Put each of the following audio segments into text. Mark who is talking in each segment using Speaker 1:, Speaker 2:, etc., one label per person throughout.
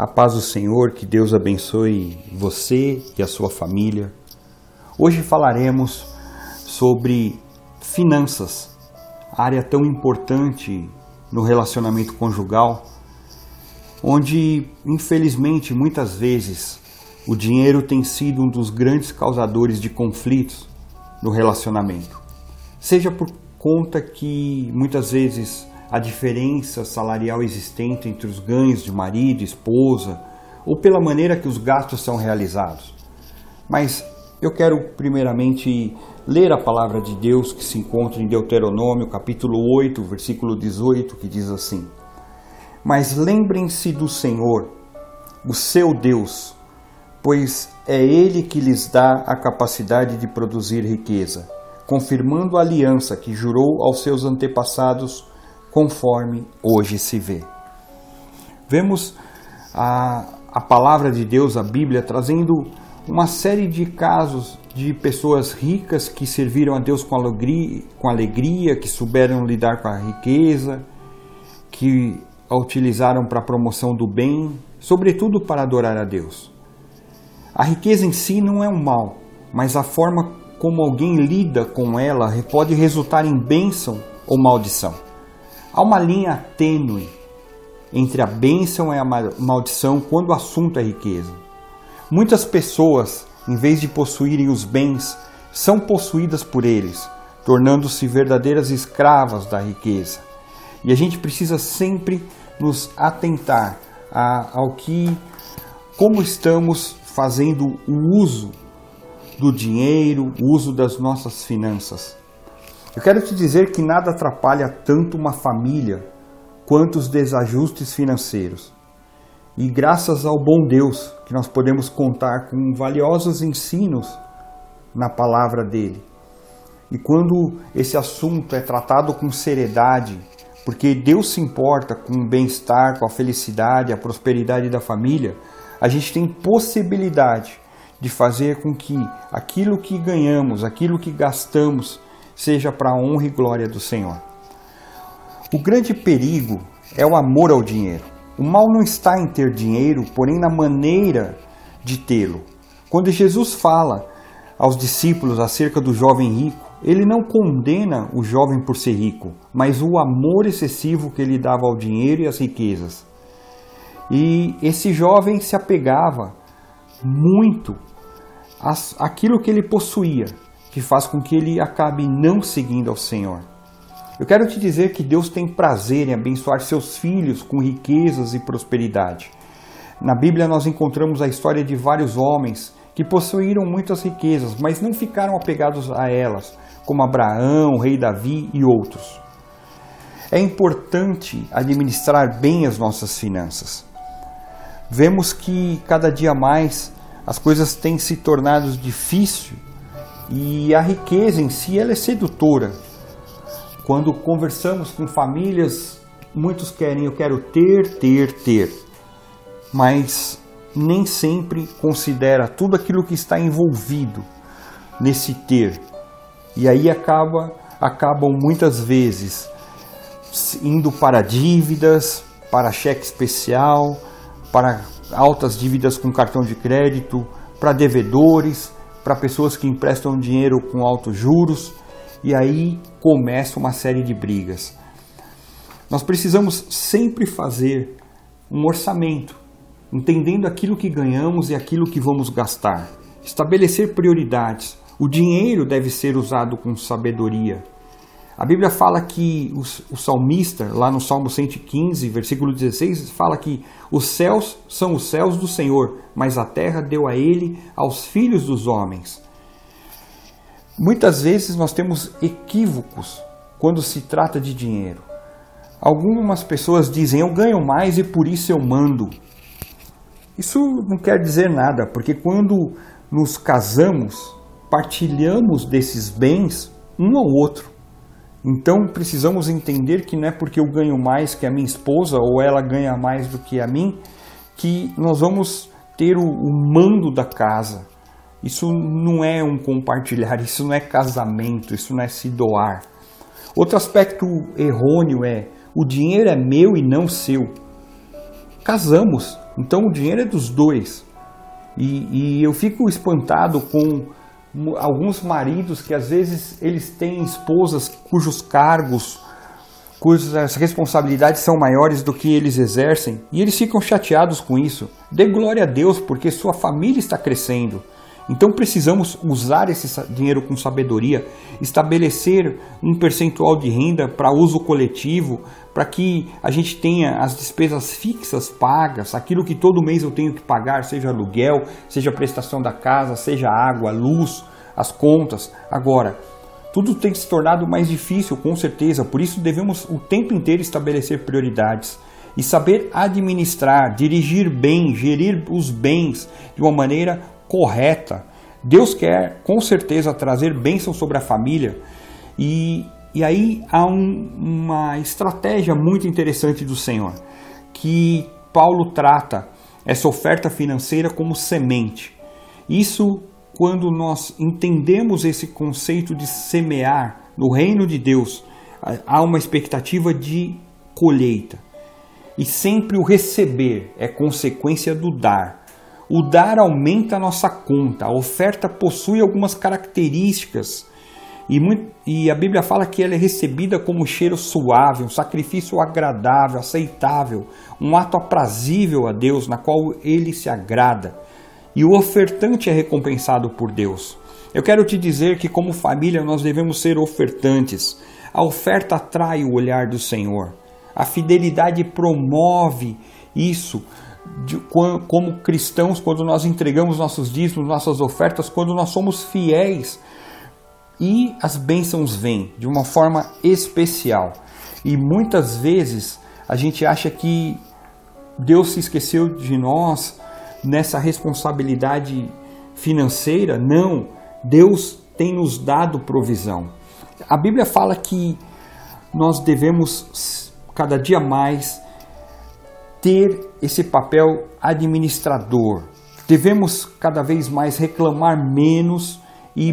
Speaker 1: A paz do Senhor, que Deus abençoe você e a sua família. Hoje falaremos sobre finanças, área tão importante no relacionamento conjugal, onde infelizmente muitas vezes o dinheiro tem sido um dos grandes causadores de conflitos no relacionamento. Seja por conta que muitas vezes a diferença salarial existente entre os ganhos de marido e esposa, ou pela maneira que os gastos são realizados. Mas eu quero primeiramente ler a palavra de Deus que se encontra em Deuteronômio, capítulo 8, versículo 18, que diz assim: Mas lembrem-se do Senhor, o seu Deus, pois é ele que lhes dá a capacidade de produzir riqueza, confirmando a aliança que jurou aos seus antepassados conforme hoje se vê. Vemos a, a palavra de Deus, a Bíblia, trazendo uma série de casos de pessoas ricas que serviram a Deus com alegria, com alegria que souberam lidar com a riqueza, que a utilizaram para a promoção do bem, sobretudo para adorar a Deus. A riqueza em si não é um mal, mas a forma como alguém lida com ela pode resultar em bênção ou maldição. Há uma linha tênue entre a bênção e a maldição quando o assunto é riqueza. Muitas pessoas, em vez de possuírem os bens, são possuídas por eles, tornando-se verdadeiras escravas da riqueza. E a gente precisa sempre nos atentar a, ao que, como estamos fazendo o uso do dinheiro, o uso das nossas finanças. Eu quero te dizer que nada atrapalha tanto uma família quanto os desajustes financeiros. E graças ao bom Deus que nós podemos contar com valiosos ensinos na palavra dele. E quando esse assunto é tratado com seriedade, porque Deus se importa com o bem-estar, com a felicidade, a prosperidade da família, a gente tem possibilidade de fazer com que aquilo que ganhamos, aquilo que gastamos, seja para a honra e glória do Senhor. O grande perigo é o amor ao dinheiro. O mal não está em ter dinheiro, porém na maneira de tê-lo. Quando Jesus fala aos discípulos acerca do jovem rico, ele não condena o jovem por ser rico, mas o amor excessivo que ele dava ao dinheiro e às riquezas. E esse jovem se apegava muito àquilo que ele possuía, que faz com que ele acabe não seguindo ao Senhor. Eu quero te dizer que Deus tem prazer em abençoar seus filhos com riquezas e prosperidade. Na Bíblia nós encontramos a história de vários homens que possuíram muitas riquezas, mas não ficaram apegados a elas, como Abraão, rei Davi e outros. É importante administrar bem as nossas finanças. Vemos que cada dia mais as coisas têm se tornado difíceis e a riqueza em si ela é sedutora. Quando conversamos com famílias, muitos querem, eu quero ter, ter, ter. Mas nem sempre considera tudo aquilo que está envolvido nesse ter. E aí acaba acabam muitas vezes indo para dívidas, para cheque especial, para altas dívidas com cartão de crédito, para devedores, para pessoas que emprestam dinheiro com altos juros e aí começa uma série de brigas. Nós precisamos sempre fazer um orçamento, entendendo aquilo que ganhamos e aquilo que vamos gastar. Estabelecer prioridades. O dinheiro deve ser usado com sabedoria. A Bíblia fala que o, o, salmista, lá no Salmo 115, versículo 16, fala que os céus são os céus do Senhor, mas a terra deu a ele aos filhos dos homens. Muitas vezes nós temos equívocos quando se trata de dinheiro. Algumas pessoas dizem eu ganho mais e por isso eu mando. Isso não quer dizer nada, porque quando nos casamos, partilhamos desses bens um ao outro. Então precisamos entender que não é porque eu ganho mais que a minha esposa ou ela ganha mais do que a mim que nós vamos ter o, o mando da casa. Isso não é um compartilhar, isso não é casamento, isso não é se doar. Outro aspecto errôneo é o dinheiro é meu e não seu. Casamos, Então o dinheiro é dos dois. E, e eu fico espantado com alguns maridos que às vezes eles têm esposas cujos cargos, cujas responsabilidades são maiores do que eles exercem, e eles ficam chateados com isso. Dê glória a Deus porque sua família está crescendo. Então precisamos usar esse dinheiro com sabedoria, estabelecer um percentual de renda para uso coletivo, para que a gente tenha as despesas fixas pagas, aquilo que todo mês eu tenho que pagar, seja aluguel, seja prestação da casa, seja água, luz, as contas. Agora, tudo tem se tornado mais difícil, com certeza, por isso devemos o tempo inteiro estabelecer prioridades e saber administrar, dirigir bem, gerir os bens de uma maneira correta. Deus quer com certeza trazer bênção sobre a família e, e aí há um, uma estratégia muito interessante do Senhor que Paulo trata essa oferta financeira como semente. Isso quando nós entendemos esse conceito de semear no reino de Deus, há uma expectativa de colheita. E sempre o receber é consequência do dar. O dar aumenta a nossa conta, a oferta possui algumas características e, muito, e, a Bíblia fala que ela é recebida como um cheiro suave, um sacrifício agradável, aceitável, um ato aprazível a Deus, na qual ele se agrada. E o ofertante é recompensado por Deus. Eu quero te dizer que, como família, nós devemos ser ofertantes. A oferta atrai o olhar do Senhor. A fidelidade promove isso de, como cristãos, quando nós entregamos nossos dízimos, nossas ofertas, quando nós somos fiéis e as bênçãos vêm de uma forma especial. E muitas vezes a gente acha que Deus se esqueceu de nós nessa responsabilidade financeira. Não, Deus tem nos dado provisão. A Bíblia fala que nós devemos cada dia mais ter esse papel administrador. Devemos cada vez mais reclamar menos e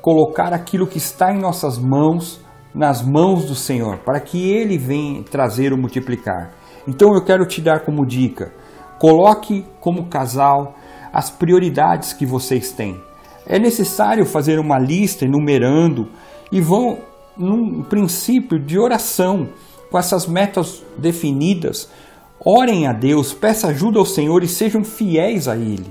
Speaker 1: colocar aquilo que está em nossas mãos nas mãos do Senhor, para que Ele venha trazer o multiplicar. Então eu quero te dar como dica: coloque como casal as prioridades que vocês têm. É necessário fazer uma lista enumerando e vão num princípio de oração com essas metas definidas Orem a Deus, peçam ajuda ao Senhor e sejam fiéis a Ele.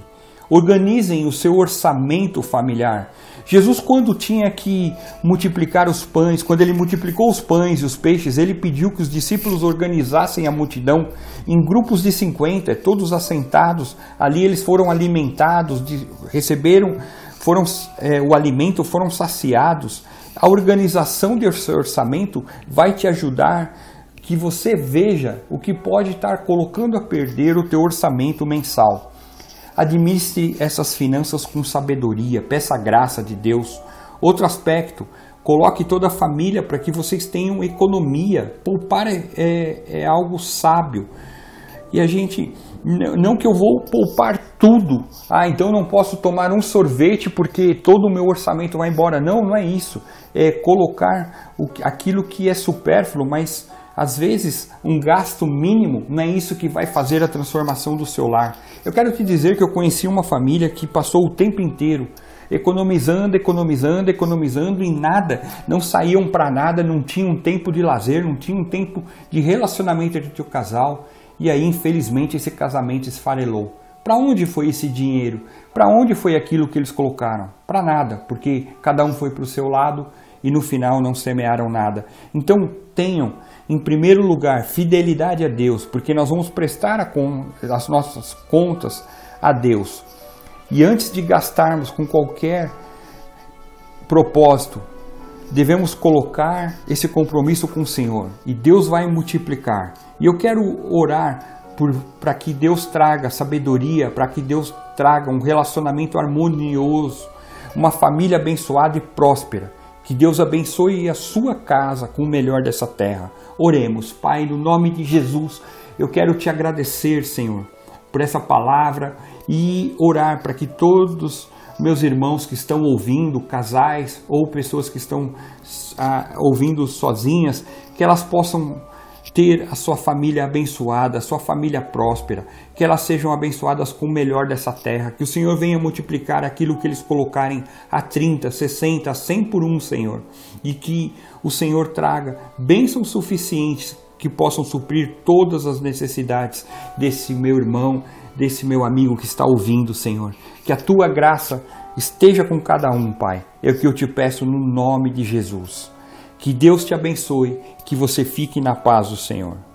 Speaker 1: Organizem o seu orçamento familiar. Jesus, quando tinha que multiplicar os pães, quando ele multiplicou os pães e os peixes, ele pediu que os discípulos organizassem a multidão em grupos de 50, todos assentados. Ali eles foram alimentados, receberam foram, é, o alimento, foram saciados. A organização de seu orçamento vai te ajudar que você veja o que pode estar colocando a perder o teu orçamento mensal. Administre essas finanças com sabedoria, peça a graça de Deus. Outro aspecto, coloque toda a família para que vocês tenham economia. Poupar é, é, é algo sábio. E a gente, não que eu vou poupar tudo, ah, então não posso tomar um sorvete porque todo o meu orçamento vai embora. Não, não é isso. É colocar aquilo que é supérfluo, mas às vezes, um gasto mínimo não é isso que vai fazer a transformação do seu lar. Eu quero te dizer que eu conheci uma família que passou o tempo inteiro economizando, economizando, economizando e nada, não saíam para nada, não tinham tempo de lazer, não tinham tempo de relacionamento entre o casal. E aí, infelizmente, esse casamento esfarelou. Para onde foi esse dinheiro? Para onde foi aquilo que eles colocaram? Para nada, porque cada um foi para o seu lado e no final não semearam nada. Então, tenham em primeiro lugar, fidelidade a Deus, porque nós vamos prestar as nossas contas a Deus. E antes de gastarmos com qualquer propósito, devemos colocar esse compromisso com o Senhor e Deus vai multiplicar. E eu quero orar para que Deus traga sabedoria, para que Deus traga um relacionamento harmonioso, uma família abençoada e próspera. Que Deus abençoe a sua casa com o melhor dessa terra. Oremos, Pai, no nome de Jesus, eu quero te agradecer, Senhor, por essa palavra e orar para que todos meus irmãos que estão ouvindo, casais ou pessoas que estão ah, ouvindo sozinhas, que elas possam ter a sua família abençoada, a sua família próspera, que elas sejam abençoadas com o melhor dessa terra, que o Senhor venha multiplicar aquilo que eles colocarem a 30, 60, 100 por um, Senhor, e que o Senhor traga bênçãos suficientes que possam suprir todas as necessidades desse meu irmão, desse meu amigo que está ouvindo, Senhor. Que a tua graça esteja com cada um, Pai. É o que eu te peço no nome de Jesus. Que Deus te abençoe, que você fique na paz do Senhor.